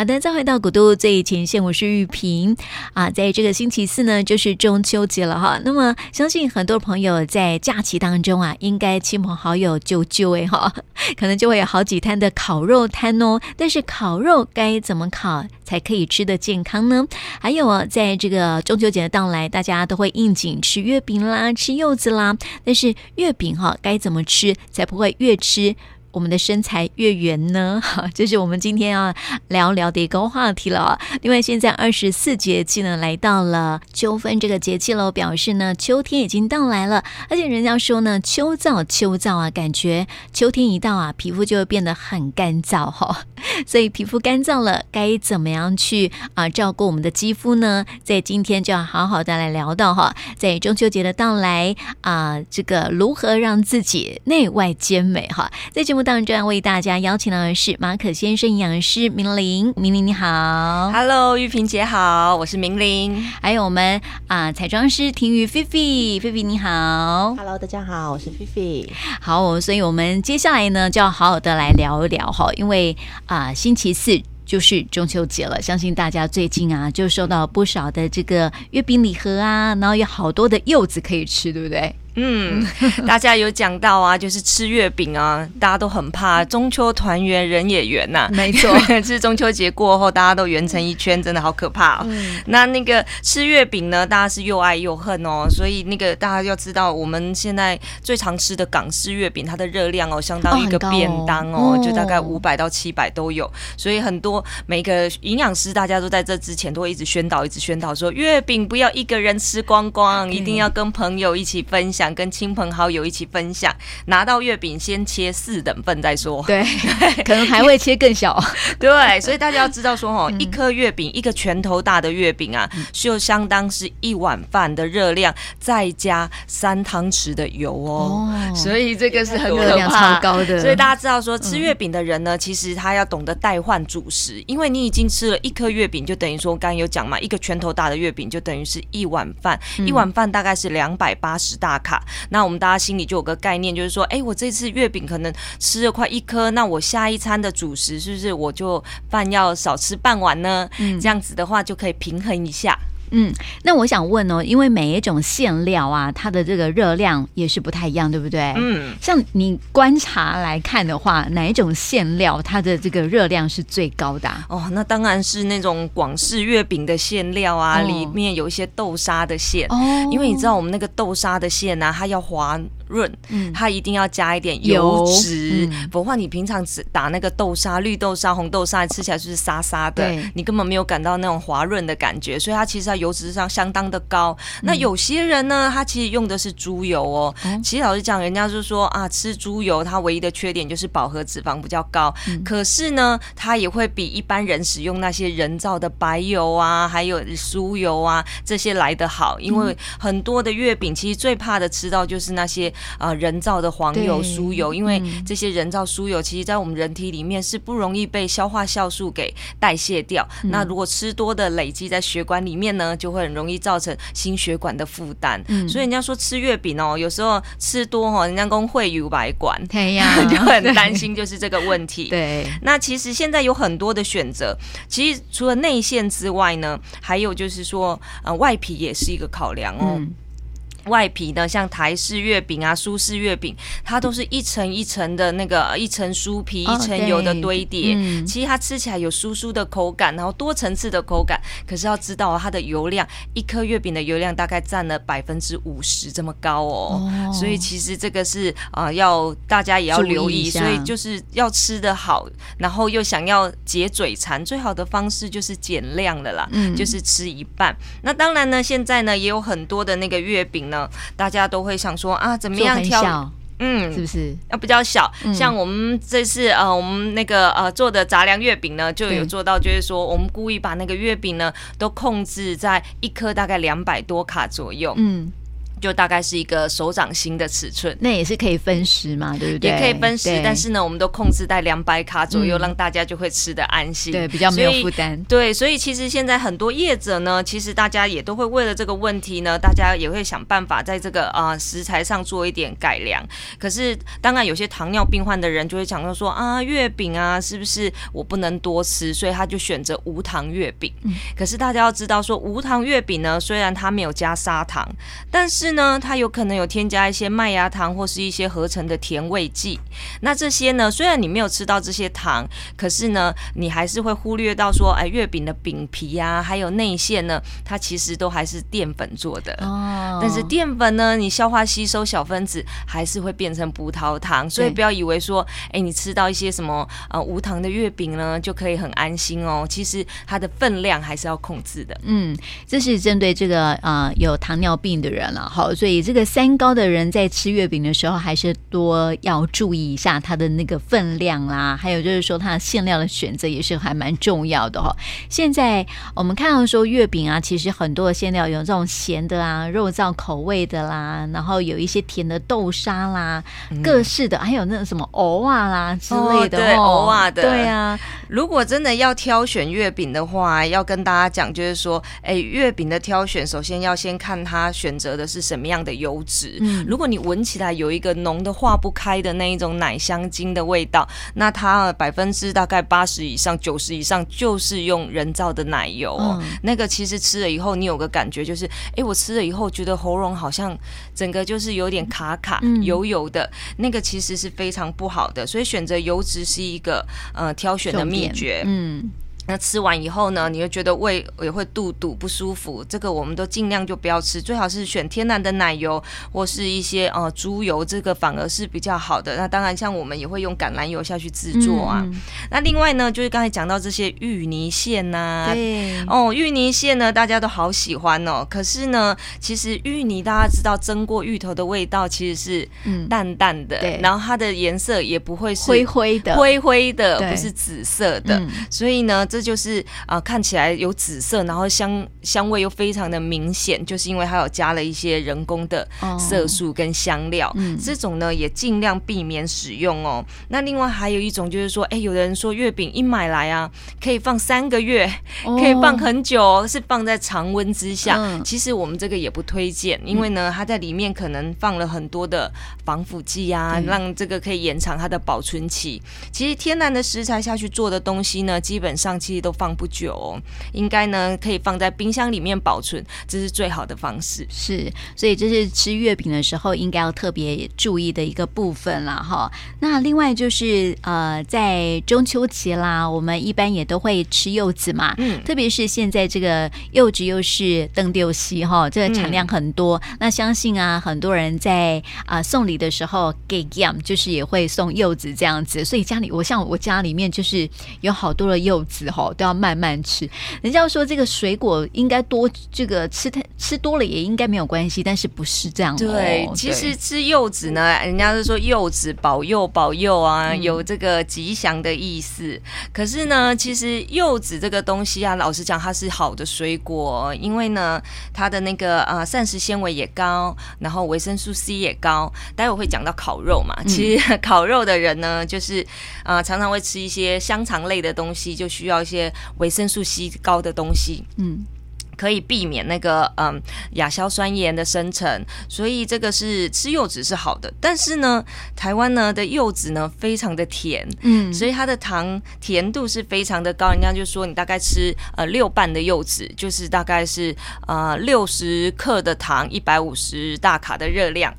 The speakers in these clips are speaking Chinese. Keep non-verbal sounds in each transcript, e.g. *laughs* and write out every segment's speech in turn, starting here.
好的，再回到古都最前线，我是玉萍啊。在这个星期四呢，就是中秋节了哈。那么，相信很多朋友在假期当中啊，应该亲朋好友就就哎哈，*laughs* 可能就会有好几摊的烤肉摊哦。但是，烤肉该怎么烤才可以吃得健康呢？还有啊，在这个中秋节的到来，大家都会应景吃月饼啦，吃柚子啦。但是，月饼哈，该怎么吃才不会越吃我们的身材越圆呢？哈，这是我们今天要聊聊的一个话题了。另外，现在二十四节气呢，来到了秋分这个节气喽，表示呢，秋天已经到来了。而且人家说呢，秋燥秋燥啊，感觉秋天一到啊，皮肤就会变得很干燥哈。所以皮肤干燥了，该怎么样去啊照顾我们的肌肤呢？在今天就要好好的来聊到哈，在中秋节的到来啊，这个如何让自己内外兼美哈，在节目。当中为大家邀请到的是马可先生营养师明玲，明玲你好，Hello，玉萍姐好，我是明玲，还有我们啊彩妆师婷瑜菲菲，菲菲你好，Hello，大家好，我是菲菲，好，所以我们接下来呢就要好好的来聊一聊哈，因为啊星期四就是中秋节了，相信大家最近啊就收到不少的这个月饼礼盒啊，然后有好多的柚子可以吃，对不对？嗯，大家有讲到啊，就是吃月饼啊，大家都很怕中秋团圆人也圆呐、啊。*laughs* 没错，*laughs* 是中秋节过后，大家都圆成一圈，真的好可怕哦。嗯、那那个吃月饼呢，大家是又爱又恨哦。所以那个大家要知道，我们现在最常吃的港式月饼，它的热量哦，相当于一个便当哦，哦就大概五百到七百都有。所以很多每个营养师，大家都在这之前都会一直宣导，一直宣导说，月饼不要一个人吃光光，一定要跟朋友一起分享。想跟亲朋好友一起分享，拿到月饼先切四等份再说。对，可能还会切更小。*laughs* 对，所以大家要知道说哦，一颗月饼，一个拳头大的月饼啊，就相当是一碗饭的热量，再加三汤匙的油哦。所以这个是很热量超高的。所以大家知道说，吃月饼的人呢，其实他要懂得代换主食，因为你已经吃了一颗月饼，就等于说刚刚有讲嘛，一个拳头大的月饼就等于是一碗饭，一碗饭大概是两百八十大卡。那我们大家心里就有个概念，就是说，哎，我这次月饼可能吃了快一颗，那我下一餐的主食是不是我就饭要少吃半碗呢？嗯，这样子的话就可以平衡一下。嗯，那我想问哦，因为每一种馅料啊，它的这个热量也是不太一样，对不对？嗯，像你观察来看的话，哪一种馅料它的这个热量是最高的啊？哦，那当然是那种广式月饼的馅料啊，哦，里面有一些豆沙的馅。哦，因为你知道我们那个豆沙的馅呢，啊，它要滑。润，它一定要加一点油脂，嗯、不然你平常只打那个豆沙、绿豆沙、红豆沙，吃起来就是沙沙的，你根本没有感到那种滑润的感觉，所以它其实它油脂上相当的高。嗯、那有些人呢，他其实用的是猪油哦。嗯、其实老实讲，人家就说啊，吃猪油它唯一的缺点就是饱和脂肪比较高，嗯、可是呢，它也会比一般人使用那些人造的白油啊，还有酥油啊这些来的好，因为很多的月饼其实最怕的吃到就是那些。啊、呃，人造的黄油、酥油，因为这些人造酥油，其实在我们人体里面是不容易被消化酵素给代谢掉。嗯、那如果吃多的累积在血管里面呢，就会很容易造成心血管的负担。嗯、所以人家说吃月饼哦，有时候吃多哦，人家工会有白管，对呀，*laughs* 就很担心就是这个问题。对，那其实现在有很多的选择，其实除了内馅之外呢，还有就是说，呃，外皮也是一个考量哦。嗯外皮呢，像台式月饼啊、苏式月饼，它都是一层一层的那个一层酥皮、一层油的堆叠。其实它吃起来有酥酥的口感，然后多层次的口感。可是要知道它的油量，一颗月饼的油量大概占了百分之五十这么高哦。哦所以其实这个是啊、呃，要大家也要留意。所以就是要吃的好，然后又想要解嘴馋，最好的方式就是减量的啦，嗯、就是吃一半。那当然呢，现在呢也有很多的那个月饼。呢，大家都会想说啊，怎么样挑？嗯，是不是要比较小？嗯、像我们这次呃，我们那个呃做的杂粮月饼呢，就有做到，就是说我们故意把那个月饼呢都控制在一颗大概两百多卡左右。嗯。就大概是一个手掌心的尺寸，那也是可以分食嘛，对不对？也可以分食，但是呢，我们都控制在两百卡左右，嗯，让大家就会吃的安心，对，比较没有负担。对，所以其实现在很多业者呢，其实大家也都会为了这个问题呢，大家也会想办法在这个啊、呃、食材上做一点改良。可是当然有些糖尿病患的人就会讲到说啊，月饼啊，是不是我不能多吃，所以他就选择无糖月饼。嗯。可是大家要知道说，无糖月饼呢，虽然它没有加砂糖，但是呢，它有可能有添加一些麦芽糖或是一些合成的甜味剂。那这些呢，虽然你没有吃到这些糖，可是呢，你还是会忽略到说，哎，月饼的饼皮啊，还有内馅呢，它其实都还是淀粉做的。哦。但是淀粉呢，你消化吸收小分子还是会变成葡萄糖，所以不要以为说，哎，你吃到一些什么呃无糖的月饼呢，就可以很安心哦。其实它的分量还是要控制的。嗯，这是针对这个呃有糖尿病的人了。好，所以这个三高的人在吃月饼的时候，还是多要注意一下它的那个分量啦，还有就是说它的馅料的选择也是还蛮重要的哈。现在我们看到说月饼啊，其实很多的馅料有这种咸的啊、肉燥口味的啦，然后有一些甜的豆沙啦，嗯、各式的，还有那种什么藕啊啦之类的，哦、对，藕啊的，对啊。如果真的要挑选月饼的话，要跟大家讲，就是说，哎，月饼的挑选，首先要先看它选择的是什么样的油脂。嗯，如果你闻起来有一个浓的化不开的那一种奶香精的味道，那它百分之大概八十以上、九十以上就是用人造的奶油。嗯，那个其实吃了以后，你有个感觉就是，哎，我吃了以后觉得喉咙好像整个就是有点卡卡、嗯、油油的，那个其实是非常不好的。所以选择油脂是一个呃挑选的秘诀。嗯。那吃完以后呢，你会觉得胃也会肚肚不舒服，这个我们都尽量就不要吃，最好是选天然的奶油或是一些呃猪油，这个反而是比较好的。那当然，像我们也会用橄榄油下去制作啊。嗯、那另外呢，就是刚才讲到这些芋泥馅呐、啊，对哦，芋泥馅呢，大家都好喜欢哦。可是呢，其实芋泥大家知道蒸过芋头的味道其实是淡淡的，嗯、对，然后它的颜色也不会是灰灰的，灰灰的，不是紫色的，嗯、所以呢，这。就是啊、呃，看起来有紫色，然后香香味又非常的明显，就是因为它有加了一些人工的色素跟香料。嗯、这种呢也尽量避免使用哦。那另外还有一种就是说，哎，有的人说月饼一买来啊，可以放三个月，可以放很久，是放在常温之下。嗯、其实我们这个也不推荐，因为呢，它在里面可能放了很多的防腐剂啊，嗯、让这个可以延长它的保存期。其实天然的食材下去做的东西呢，基本上其实都放不久哦，应该呢可以放在冰箱里面保存，这是最好的方式。是，所以这是吃月饼的时候应该要特别注意的一个部分了哈。那另外就是呃，在中秋节啦，我们一般也都会吃柚子嘛，嗯，特别是现在这个柚子又是登六西哈，这个产量很多。嗯、那相信啊，很多人在啊、呃、送礼的时候给 gam 就是也会送柚子这样子，所以家里我像我家里面就是有好多的柚子哈，都要慢慢吃。人家说这个水果应该多，这个吃太吃多了也应该没有关系，但是不是这样？对，其实吃柚子呢，人家是说柚子保佑保佑啊，嗯、有这个吉祥的意思。可是呢，其实柚子这个东西啊，老实讲，它是好的水果，因为呢，它的那个啊膳食纤维也高，然后维生素 C 也高。待会会讲到烤肉嘛，其实 *laughs* 烤肉的人呢，就是啊常常会吃一些香肠类的东西，就需要一些。维生素 C 高的东西，嗯，可以避免那个嗯亚硝酸盐的生成，所以这个是吃柚子是好的。但是呢，台湾呢的柚子呢非常的甜，嗯，所以它的糖甜度是非常的高。人家就说你大概吃呃六瓣的柚子，就是大概是呃六十克的糖，一百五十大卡的热量。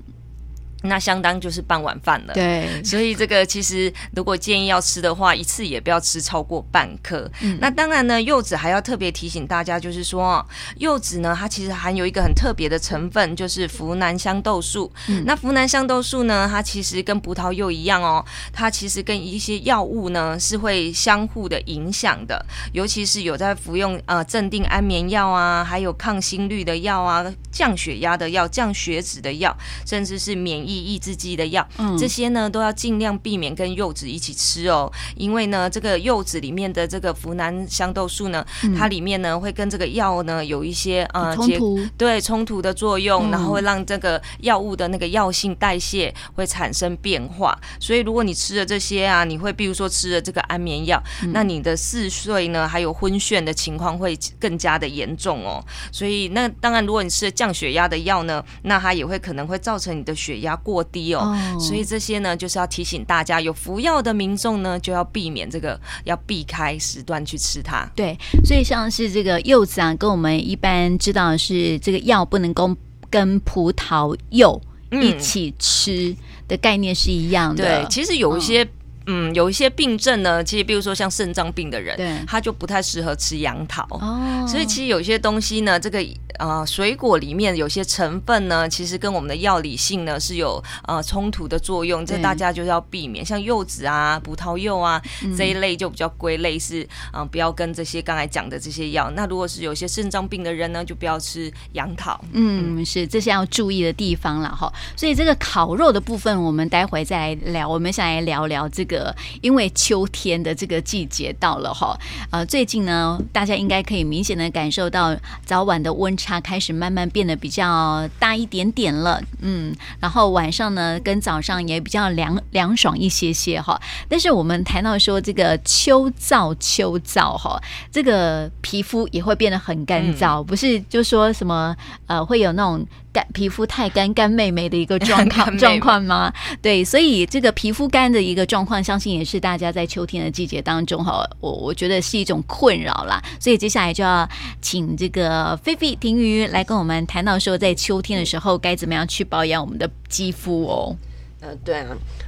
那相当就是半碗饭了，对，所以这个其实如果建议要吃的话，一次也不要吃超过半颗。嗯、那当然呢，柚子还要特别提醒大家，就是说柚子呢，它其实含有一个很特别的成分，就是呋喃香豆素。嗯、那呋喃香豆素呢，它其实跟葡萄柚一样哦，它其实跟一些药物呢是会相互的影响的，尤其是有在服用呃镇定安眠药啊，还有抗心率的药啊，降血压的药、降血脂的药，甚至是免疫。液抑制剂的药，嗯，这些呢都要尽量避免跟柚子一起吃哦，因为呢，这个柚子里面的这个呋喃香豆素呢，嗯、它里面呢会跟这个药呢有一些呃冲突，对冲突的作用，嗯、然后会让这个药物的那个药性代谢会产生变化，所以如果你吃了这些啊，你会比如说吃了这个安眠药，嗯、那你的嗜睡呢，还有昏眩的情况会更加的严重哦。所以那当然，如果你吃了降血压的药呢，那它也会可能会造成你的血压过低哦。哦，所以这些呢，就是要提醒大家，有服药的民众呢，就要避免这个，要避开时段去吃它。对，所以像是这个柚子啊，跟我们一般知道的是这个药不能够跟葡萄柚一起吃的概念是一样的。对，其实有一些。嗯，有一些病症呢，其实比如说像肾脏病的人，对，他就不太适合吃杨桃。哦，所以其实有些东西呢，这个呃水果里面有些成分呢，其实跟我们的药理性呢是有呃冲突的作用，这大家就是要避免。像柚子啊、葡萄柚啊、嗯、这一类就比较归类是嗯、呃，不要跟这些刚才讲的这些药。那如果是有些肾脏病的人呢，就不要吃杨桃。嗯，嗯是这些要注意的地方了哈。所以这个烤肉的部分，我们待会再来聊。我们想来聊聊这个。个，因为秋天的这个季节到了哈，呃，最近呢，大家应该可以明显的感受到早晚的温差开始慢慢变得比较大一点点了，嗯，然后晚上呢，跟早上也比较凉凉爽一些些哈。但是我们谈到说这个秋燥秋燥哈，这个皮肤也会变得很干燥，嗯、不是就说什么呃会有那种。干皮肤太干，干妹妹的一个状况状况吗？对，所以这个皮肤干的一个状况，相信也是大家在秋天的季节当中哈，我我觉得是一种困扰啦。所以接下来就要请这个菲菲婷瑜来跟我们谈到说，在秋天的时候该怎么样去保养我们的肌肤哦。呃，对啊，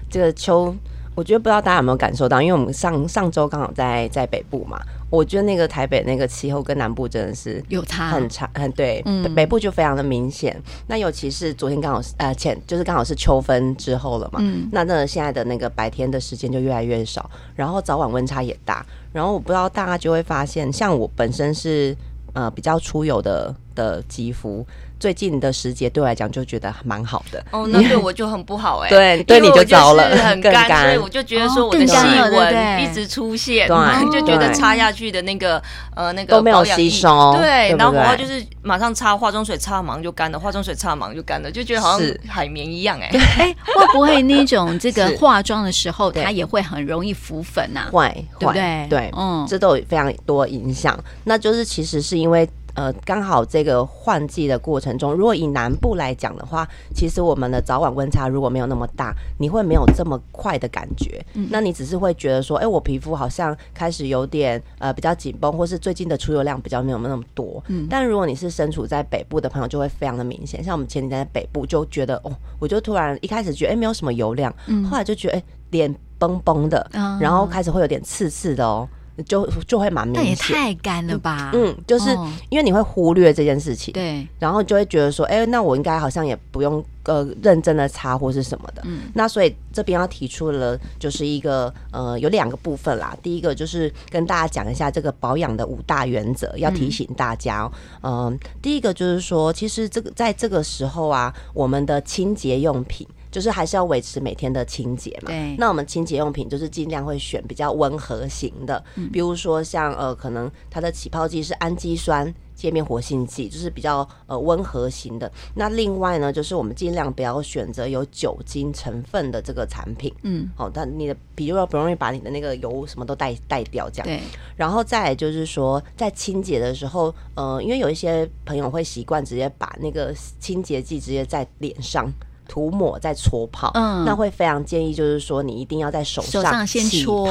这个秋，我觉得不知道大家有没有感受到，因为我们上上周刚好在在北部嘛。我觉得那个台北那个气候跟南部真的是有差很差很对，嗯、北部就非常的明显。那尤其是昨天刚好呃前就是刚好是秋分之后了嘛，嗯、那那现在的那个白天的时间就越来越少，然后早晚温差也大。然后我不知道大家就会发现，像我本身是呃比较出油的的肌肤。最近的时节对我来讲就觉得蛮好的。哦，那对我就很不好哎、*laughs* 欸，对，对你就糟了，很干，所以我就觉得说我的细纹一直出现，对，就觉得擦下去的那个呃那个都没有吸收，对，然后然后就是马上擦化妆水，擦完就干了，化妆水擦完就干了，就觉得好像海绵一样哎、欸，哎，会不会那种这个 *laughs* 化妆的时候它也会很容易浮粉呐？会，对不对？对，嗯，这都有非常多影响，那就是其实是因为。呃，刚好这个换季的过程中，如果以南部来讲的话，其实我们的早晚温差如果没有那么大，你会没有这么快的感觉。嗯，那你只是会觉得说，哎，我皮肤好像开始有点呃比较紧绷，或是最近的出油量比较没有那么多。嗯，但如果你是身处在北部的朋友，就会非常的明显。像我们前几天在北部就觉得，哦，我就突然一开始觉得，哎，没有什么油量，嗯，后来就觉得，哎，脸绷绷的，然后开始会有点刺刺的哦。就就会蛮明显，那也太干了吧？嗯，就是因为你会忽略这件事情，对、哦，然后就会觉得说，哎、欸，那我应该好像也不用呃认真的擦或是什么的。嗯，那所以这边要提出了就是一个呃有两个部分啦。第一个就是跟大家讲一下这个保养的五大原则，要提醒大家。嗯、呃，第一个就是说，其实这个在这个时候啊，我们的清洁用品。就是还是要维持每天的清洁嘛。对。那我们清洁用品就是尽量会选比较温和型的，嗯、比如说像呃，可能它的起泡剂是氨基酸界面活性剂，就是比较呃温和型的。那另外呢，就是我们尽量不要选择有酒精成分的这个产品。嗯。好、哦，但你的比如说不容易把你的那个油什么都带带掉这样。对。然后再就是说，在清洁的时候，呃，因为有一些朋友会习惯直接把那个清洁剂直接在脸上。涂抹再搓泡，嗯，那会非常建议，就是说你一定要在手上先搓，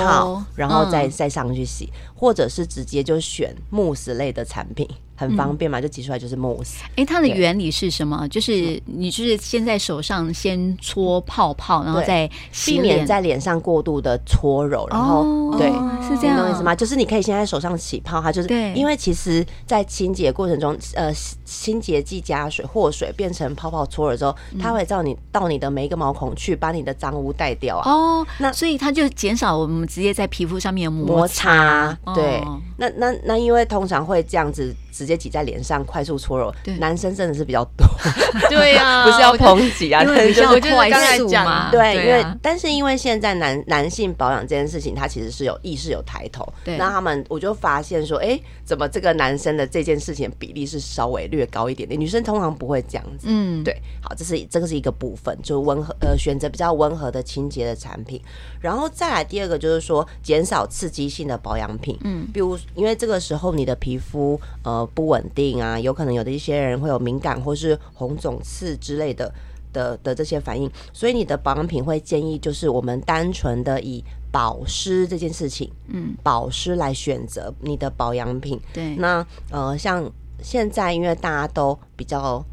然后再再上去洗，或者是直接就选慕斯类的产品。很方便嘛，就挤出来就是慕斯。哎，它的原理是什么？就是你就是先在手上先搓泡泡，然后再避免在脸上过度的搓揉，然后对，是这样，懂意思吗？就是你可以先在手上起泡，它就是对，因为其实，在清洁过程中，呃，清洁剂加水或水变成泡泡搓了之后，它会照你到你的每一个毛孔去把你的脏污带掉啊。哦，那所以它就减少我们直接在皮肤上面摩擦。对，那那那因为通常会这样子。直接挤在脸上快速搓揉。男生真的是比较多。*laughs* 对呀，*laughs* 不是要抨击啊，比较快速嘛。对，因为但是因为现在男男性保养这件事情，他其实是有意识有抬头。对，那他们我就发现说，哎，怎么这个男生的这件事情比例是稍微略高一点点？女生通常不会这样子。嗯，对。好，这是这个是一个部分，就温和呃选择比较温和的清洁的产品，然后再来第二个就是说减少刺激性的保养品。嗯，比如因为这个时候你的皮肤呃不稳定啊，有可能有的一些人会有敏感或是红肿刺之类的的的这些反应，所以你的保养品会建议就是我们单纯的以保湿这件事情，嗯，保湿来选择你的保养品。对，那呃像现在因为大家都比较。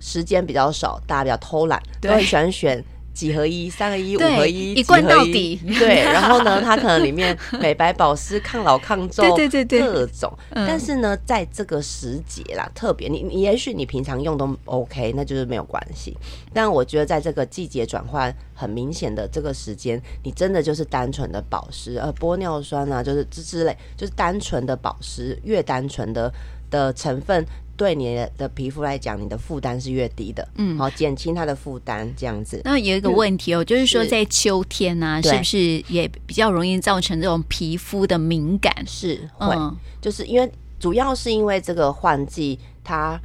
时间比较少，大家比较偷懒，都很喜欢选几合一、三合一、五合一，一罐到底。对，然后呢，它可能里面美白、保湿、抗老、抗皱，对对对对，各种。但是呢，在这个时节啦，特别你你也许你平常用都 OK，那就是没有关系。但我觉得在这个季节转换很明显的这个时间，你真的就是单纯的保湿，呃，玻尿酸啊，就是之之类，就是单纯的保湿，越单纯的的成分。对你的皮肤来讲，你的负担是越低的，嗯，好减轻它的负担，这样子。那有一个问题哦，嗯、就是说在秋天呢、啊，是，是不是也比较容易造成这种皮肤的敏感？是会，嗯、就是因为主要是因为这个换季，它。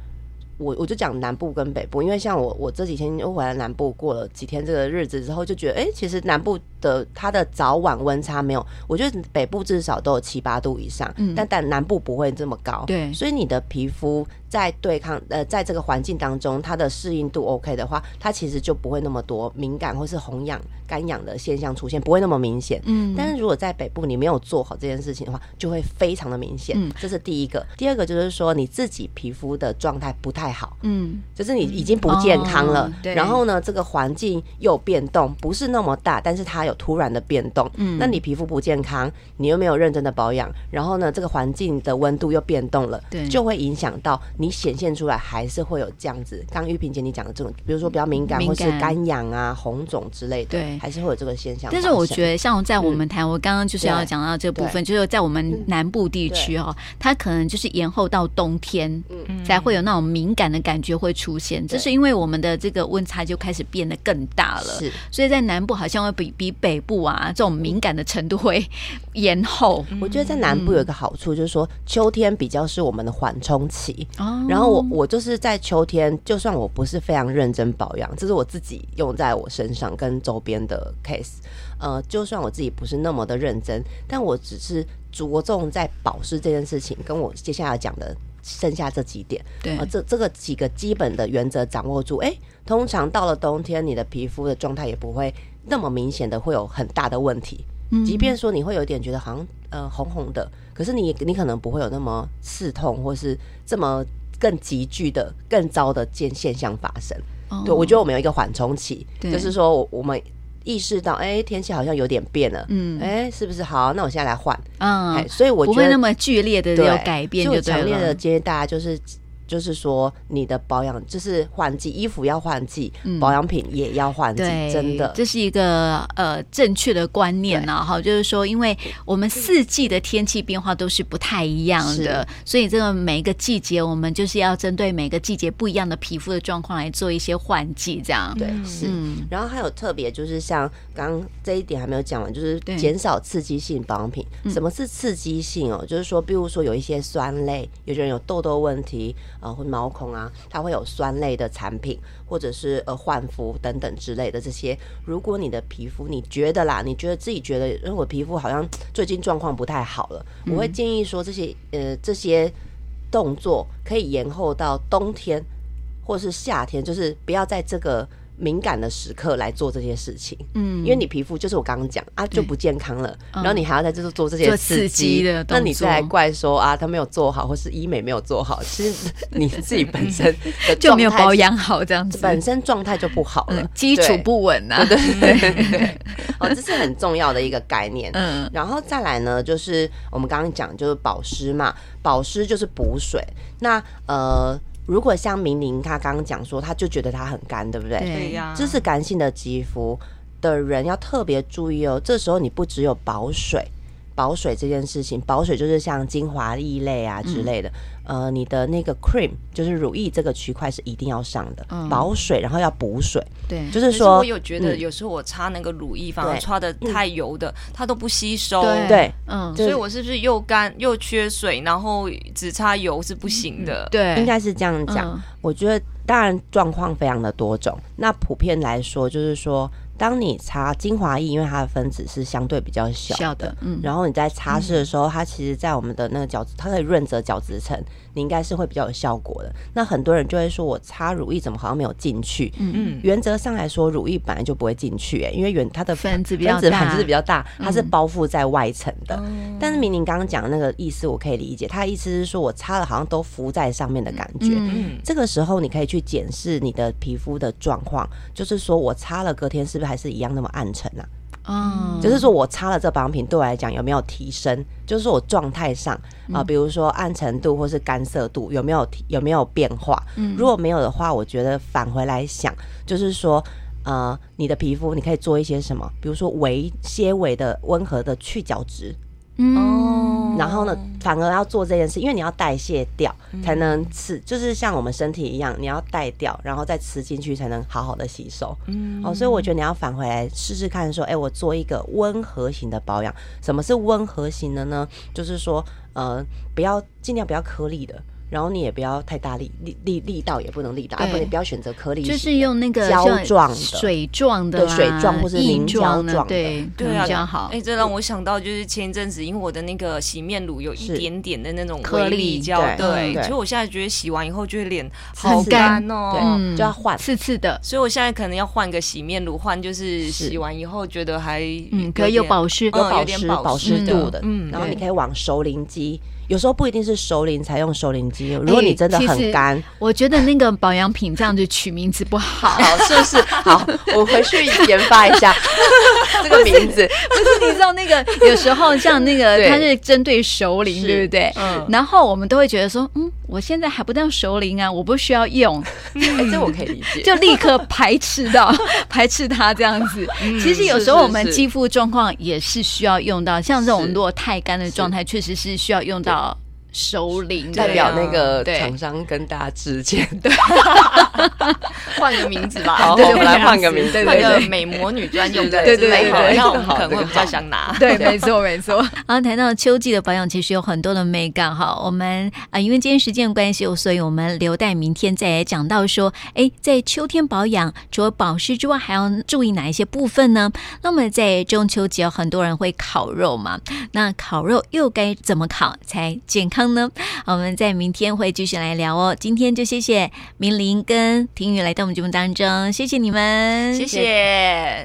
我我就讲南部跟北部，因为像我我这几天又回来南部过了几天这个日子之后，就觉得哎、欸，其实南部的它的早晚温差没有，我觉得北部至少都有七八度以上，嗯，但但南部不会这么高，对，所以你的皮肤在对抗呃，在这个环境当中，它的适应度 OK 的话，它其实就不会那么多敏感或是红痒、干痒的现象出现，不会那么明显，嗯，但是如果在北部你没有做好这件事情的话，就会非常的明显，嗯，这是第一个，第二个就是说你自己皮肤的状态不太。好，嗯，就是你已经不健康了，嗯。哦、然后呢，这个环境又变动，不是那么大，但是它有突然的变动，嗯，那你皮肤不健康，你又没有认真的保养，然后呢，这个环境的温度又变动了，对，就会影响到你显现出来，还是会有这样子。刚玉萍姐你讲的这种，比如说比较敏感，或是干痒啊、红肿之类的，对，还是会有这个现象。但是我觉得，像在我们台，嗯、我刚刚就是要讲到这个部分，就是在我们南部地区哦，它可能就是延后到冬天，嗯，才会有那种敏。感的感觉会出现，这是因为我们的这个温差就开始变得更大了，是，所以在南部好像会比比北部啊这种敏感的程度会 *laughs* 延后。我觉得在南部有一个好处，就是说秋天比较是我们的缓冲期，哦，然后我我就是在秋天，就算我不是非常认真保养，这是我自己用在我身上跟周边的 case，呃，就算我自己不是那么的认真，但我只是着重在保湿这件事情，跟我接下来讲的。剩下这几点，对，呃，这这个几个基本的原则掌握住，哎，通常到了冬天，你的皮肤的状态也不会那么明显的会有很大的问题。嗯，即便说你会有点觉得好像呃红红的，可是你你可能不会有那么刺痛，或是这么更急剧的更糟的现现象发生。哦，对，我觉得我们有一个缓冲期，就是说我们。意识到，哎、欸，天气好像有点变了，嗯，哎、欸，是不是好？那我现在来换，嗯，哎，所以我觉得不会那么剧烈的有改变，就强烈的建议大家就是。就是说，你的保养就是换季，衣服要换季，嗯、保养品也要换季，真的，这是一个呃正确的观念呢。哈，就是说，因为我们四季的天气变化都是不太一样的，所以这个每一个季节，我们就是要针对每个季节不一样的皮肤的状况来做一些换季，这样对是。嗯、然后还有特别就是像刚刚这一点还没有讲完，就是减少刺激性保养品。什么是刺激性哦？就是说，比如说有一些酸类，有些人有痘痘问题。啊，或毛孔啊，它会有酸类的产品，或者是呃焕肤等等之类的这些。如果你的皮肤你觉得啦，你觉得自己觉得，因为我皮肤好像最近状况不太好了，嗯、我会建议说这些呃这些动作可以延后到冬天或是夏天，就是不要在这个。敏感的时刻来做这些事情，嗯，因为你皮肤就是我刚刚讲啊，就不健康了，然后你还要在这做这些刺激，的，那你再来怪说啊，他没有做好，或是医美没有做好，*laughs* 其实你自己本身的 *laughs* 就没有保养好，这样子，本身状态就不好了，嗯、基础不稳啊，对对对，*laughs* 哦，这是很重要的一个概念，嗯，然后再来呢，就是我们刚刚讲就是保湿嘛，保湿就是补水，那呃。如果像明玲她刚刚讲说，她就觉得她很干，对不对？对呀、啊。这是干性的肌肤的人要特别注意哦。这时候你不只有保水，保水这件事情，保水就是像精华液类啊之类的。嗯呃，你的那个 cream 就是乳液这个区块是一定要上的，嗯、保水，然后要补水。对，就是说，我有觉得有时候我擦那个乳液，反而擦的太油的，嗯、它都不吸收。对，嗯，所以我是不是又干又缺水，然后只擦油是不行的？对，应该是这样讲。嗯、我觉得，当然状况非常的多种。那普遍来说，就是说。当你擦精华液，因为它的分子是相对比较小的，小的嗯，然后你在擦拭的时候，嗯、它其实，在我们的那个角质，它可以润泽角质层，你应该是会比较有效果的。那很多人就会说，我擦乳液怎么好像没有进去？嗯嗯，原则上来说，乳液本来就不会进去、欸，哎，因为原它的分子比较大，分子比较大，它是包覆在外层的。嗯、但是明玲刚刚讲的那个意思，我可以理解，他的意思是说我擦了好像都浮在上面的感觉。嗯，这个时候你可以去检视你的皮肤的状况，就是说我擦了隔天是不是还是一样那么暗沉啊？嗯，就是说我擦了这保养品对我来讲有没有提升？就是说我状态上啊，比如说暗沉度或是干涩度有没有有没有变化？嗯，如果没有的话，我觉得返回来想，就是说呃，你的皮肤你可以做一些什么？比如说微些微的温和的去角质。嗯，然后呢，反而要做这件事，因为你要代谢掉，才能吃，就是像我们身体一样，你要代掉，然后再吃进去，才能好好的吸收。嗯，哦，所以我觉得你要返回来试试看，说，哎，我做一个温和型的保养。什么是温和型的呢？就是说，呃，不要尽量不要颗粒的。然后你也不要太大力，力力力道也不能力大，不能不要选择颗粒，就是用那个胶状的、水状的、水状或是凝胶状的，对对啊，比较好。哎，这让我想到就是前一阵子，因为我的那个洗面乳有一点点的那种颗粒胶，对，所以我现在觉得洗完以后觉得脸好干。哦，对，就要换。刺刺的。所以我现在可能要换个洗面乳，换就是洗完以后觉得还嗯可以有保湿、有保湿、保湿度的，嗯，然后你可以往熟龄肌。有时候不一定是熟龄才用熟龄肌，如果你真的很干，我觉得那个保养品这样子取名字不好，是不是？好，我回去研发一下 *laughs* 这个名字。不是，你知道那个有时候像那个它是针对熟龄，对不对？嗯。然后我们都会觉得说，嗯，我现在还不到熟龄啊，我不需要用。*laughs* 哎，这我可以理解。*laughs* 就立刻排斥到排斥它这样子。其实有时候我们肌肤状况也是需要用到，像这种如果太干的状态，确实是需要用到。到熟龄代表那个厂商跟大家致歉，对，换个名字吧，好，我们来换个名字，换个美魔女专用的，对对对，那我们可能会比较想拿，*laughs* 对，没错没错。然后谈到秋季的保养，其实有很多的美感哈。我们啊，因为今天时间关系，所以我们留待明天再来讲到说，哎，在秋天保养，除了保湿之外，还要注意哪一些部分呢？那么在中秋节，有很多人会烤肉嘛，那烤肉又该怎么烤才健呢？我们在明天会继续来聊哦。今天就谢谢明玲跟婷宇来到我们节目当中，谢谢你们，谢谢。